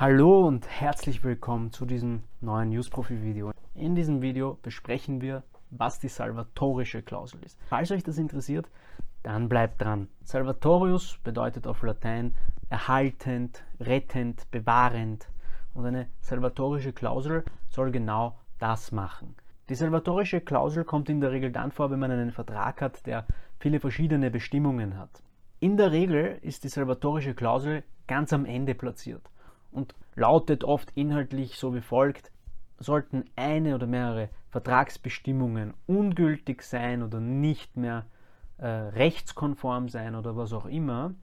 Hallo und herzlich willkommen zu diesem neuen Newsprofi-Video. In diesem Video besprechen wir, was die salvatorische Klausel ist. Falls euch das interessiert, dann bleibt dran. Salvatorius bedeutet auf Latein erhaltend, rettend, bewahrend und eine salvatorische Klausel soll genau das machen. Die salvatorische Klausel kommt in der Regel dann vor, wenn man einen Vertrag hat, der viele verschiedene Bestimmungen hat. In der Regel ist die salvatorische Klausel ganz am Ende platziert und lautet oft inhaltlich so wie folgt, sollten eine oder mehrere Vertragsbestimmungen ungültig sein oder nicht mehr äh, rechtskonform sein oder was auch immer,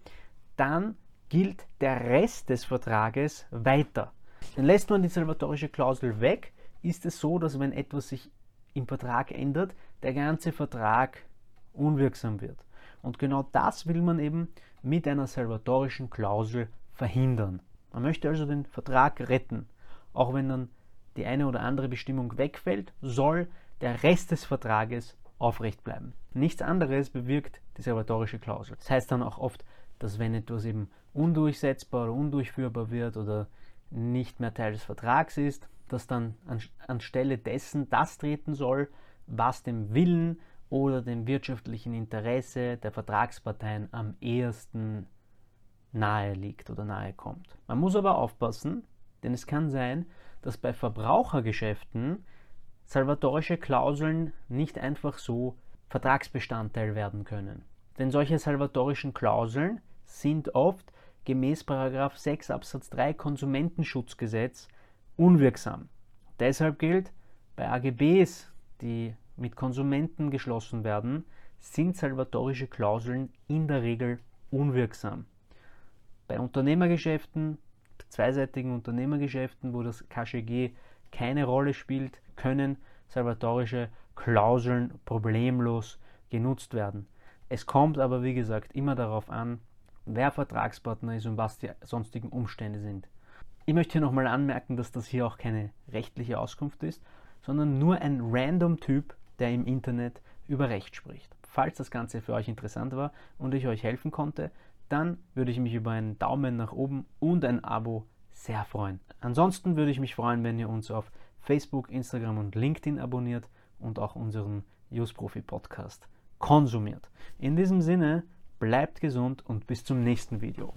dann gilt der Rest des Vertrages weiter. Denn lässt man die salvatorische Klausel weg, ist es so, dass wenn etwas sich im Vertrag ändert, der ganze Vertrag unwirksam wird. Und genau das will man eben mit einer salvatorischen Klausel verhindern. Man möchte also den Vertrag retten. Auch wenn dann die eine oder andere Bestimmung wegfällt, soll der Rest des Vertrages aufrecht bleiben. Nichts anderes bewirkt die salvatorische Klausel. Das heißt dann auch oft, dass wenn etwas eben undurchsetzbar oder undurchführbar wird oder nicht mehr Teil des Vertrags ist, dass dann an, anstelle dessen das treten soll, was dem Willen oder dem wirtschaftlichen Interesse der Vertragsparteien am ehesten nahe liegt oder nahe kommt. Man muss aber aufpassen, denn es kann sein, dass bei Verbrauchergeschäften salvatorische Klauseln nicht einfach so Vertragsbestandteil werden können. Denn solche salvatorischen Klauseln sind oft gemäß 6 Absatz 3 Konsumentenschutzgesetz unwirksam. Deshalb gilt, bei AGBs, die mit Konsumenten geschlossen werden, sind salvatorische Klauseln in der Regel unwirksam. Unternehmergeschäften, zweiseitigen Unternehmergeschäften, wo das KGG keine Rolle spielt, können salvatorische Klauseln problemlos genutzt werden. Es kommt aber, wie gesagt, immer darauf an, wer Vertragspartner ist und was die sonstigen Umstände sind. Ich möchte hier nochmal anmerken, dass das hier auch keine rechtliche Auskunft ist, sondern nur ein random Typ, der im Internet über Recht spricht. Falls das Ganze für euch interessant war und ich euch helfen konnte, dann würde ich mich über einen Daumen nach oben und ein Abo sehr freuen. Ansonsten würde ich mich freuen, wenn ihr uns auf Facebook, Instagram und LinkedIn abonniert und auch unseren Use Profi Podcast konsumiert. In diesem Sinne, bleibt gesund und bis zum nächsten Video.